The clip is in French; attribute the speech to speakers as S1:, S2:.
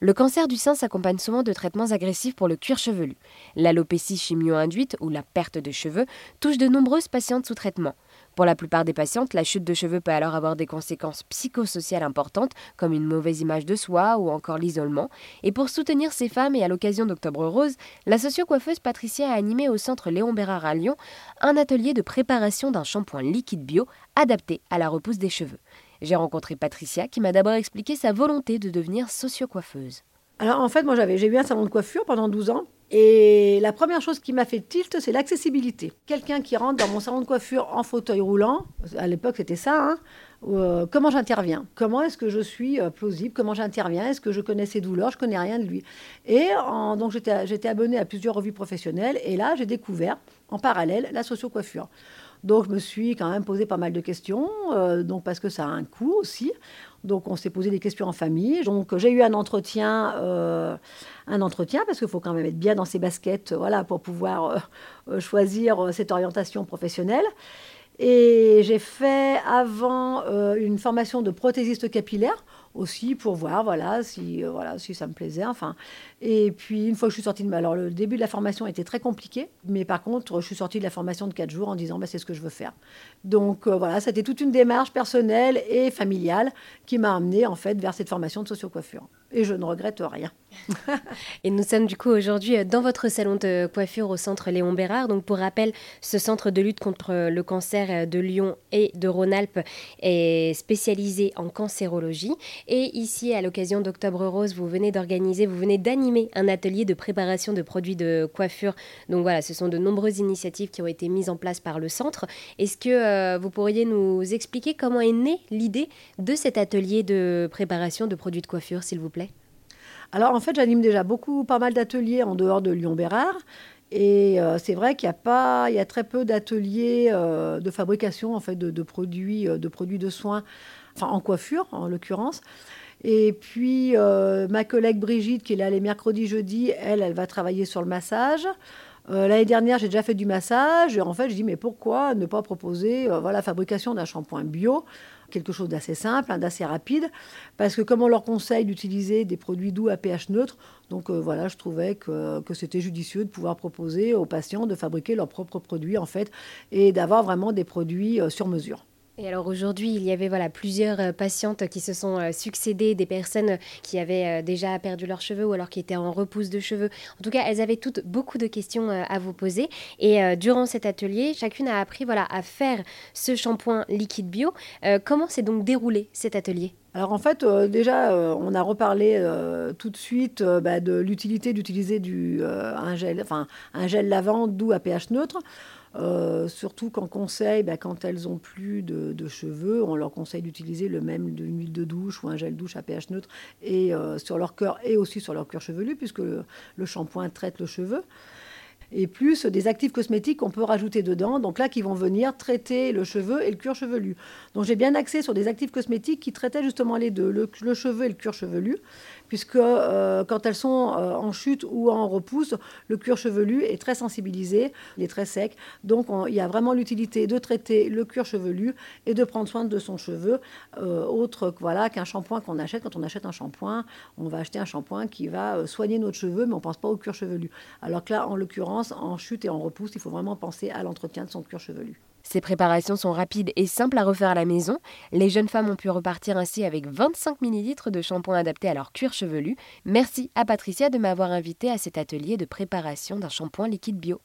S1: Le cancer du sein s'accompagne souvent de traitements agressifs pour le cuir chevelu. L'alopécie chimio-induite ou la perte de cheveux touche de nombreuses patientes sous traitement. Pour la plupart des patientes, la chute de cheveux peut alors avoir des conséquences psychosociales importantes, comme une mauvaise image de soi ou encore l'isolement. Et pour soutenir ces femmes et à l'occasion d'Octobre Rose, la socio-coiffeuse Patricia a animé au centre Léon Bérard à Lyon un atelier de préparation d'un shampoing liquide bio adapté à la repousse des cheveux. J'ai rencontré Patricia qui m'a d'abord expliqué sa volonté de devenir socio-coiffeuse.
S2: Alors en fait, moi j'avais, j'ai eu un salon de coiffure pendant 12 ans. Et la première chose qui m'a fait tilt, c'est l'accessibilité. Quelqu'un qui rentre dans mon salon de coiffure en fauteuil roulant, à l'époque c'était ça, hein, euh, comment j'interviens? Comment est-ce que je suis euh, plausible? Comment j'interviens? Est-ce que je connais ses douleurs? Je connais rien de lui. Et donc j'étais, j'étais abonnée à plusieurs revues professionnelles et là j'ai découvert en parallèle la socio-coiffure. Donc, je me suis quand même posé pas mal de questions, euh, donc parce que ça a un coût aussi. Donc, on s'est posé des questions en famille. Donc, j'ai eu un entretien, euh, un entretien parce qu'il faut quand même être bien dans ses baskets, voilà, pour pouvoir euh, choisir cette orientation professionnelle. Et j'ai fait avant une formation de prothésiste capillaire aussi pour voir voilà si voilà si ça me plaisait enfin. Et puis une fois que je suis sortie de alors le début de la formation était très compliqué mais par contre je suis sortie de la formation de quatre jours en disant bah, c'est ce que je veux faire. Donc euh, voilà c'était toute une démarche personnelle et familiale qui m'a amenée en fait vers cette formation de socio-coiffure et je ne regrette rien
S1: et nous sommes du coup aujourd'hui euh, dans votre salon de coiffure au centre Léon Bérard. Donc pour rappel, ce centre de lutte contre le cancer euh, de Lyon et de Rhône-Alpes est spécialisé en cancérologie. Et ici, à l'occasion d'Octobre Rose, vous venez d'organiser, vous venez d'animer un atelier de préparation de produits de coiffure. Donc voilà, ce sont de nombreuses initiatives qui ont été mises en place par le centre. Est-ce que euh, vous pourriez nous expliquer comment est née l'idée de cet atelier de préparation de produits de coiffure, s'il vous plaît?
S2: Alors en fait, j'anime déjà beaucoup, pas mal d'ateliers en dehors de Lyon-Bérard. Et euh, c'est vrai qu'il y a pas, il y a très peu d'ateliers euh, de fabrication en fait de, produits, euh, de produits de soins, enfin en coiffure en l'occurrence. Et puis ma collègue Brigitte qui est là les mercredis, jeudis, elle, elle va travailler sur le massage. L'année dernière, j'ai déjà fait du massage. Et en fait, je dis mais pourquoi ne pas proposer voilà fabrication d'un shampoing bio quelque chose d'assez simple, hein, d'assez rapide, parce que comme on leur conseille d'utiliser des produits doux à pH neutre, donc euh, voilà, je trouvais que, c'était judicieux de pouvoir proposer aux patients de fabriquer leurs propres produits en fait, et d'avoir vraiment des produits euh, sur mesure.
S1: Et alors aujourd'hui, il y avait voilà plusieurs euh, patientes qui se sont euh, succédées, des personnes qui avaient euh, déjà perdu leurs cheveux ou alors qui étaient en repousse de cheveux. En tout cas, elles avaient toutes beaucoup de questions à vous poser. Et durant cet atelier, chacune a appris voilà à faire ce shampoing liquide bio. comment s'est donc déroulé cet atelier?
S2: Alors en fait, déjà, on a reparlé tout de suite bah, de l'utilité d'utiliser du un gel, lavant doux à pH neutre. Euh, surtout qu'en conseil, bah, quand elles ont plus de, cheveux, on leur conseille d'utiliser le même une huile de douche ou un gel douche à pH neutre et euh, sur leur cœur et aussi sur leur cuir chevelu puisque le shampoing traite le cheveu et plus des actifs cosmétiques qu'on peut rajouter dedans, donc là qui vont venir traiter le cheveu et le cuir chevelu. Donc j'ai bien axé sur des actifs cosmétiques qui traitaient justement les deux, le, cheveu et le cuir chevelu, puisque euh, quand elles sont euh, en chute ou en repousse, le cuir chevelu est très sensibilisé, il est très sec, donc il y a vraiment l'utilité de traiter le cuir chevelu et de prendre soin de son cheveu, euh, autre qu'un shampoing qu'on achète. Quand on achète un shampoing, on va acheter un shampoing qui va soigner notre cheveu, mais on ne pense pas au cuir chevelu. Alors que là, en l'occurrence, en chute et en repousse, il faut vraiment penser à l'entretien de son cuir chevelu.
S1: Ces préparations sont rapides et simples à refaire à la maison. Les jeunes femmes ont pu repartir ainsi avec 25 ml de shampoing adapté à leur cuir chevelu. Merci à Patricia de m'avoir invité à cet atelier de préparation d'un shampoing liquide bio.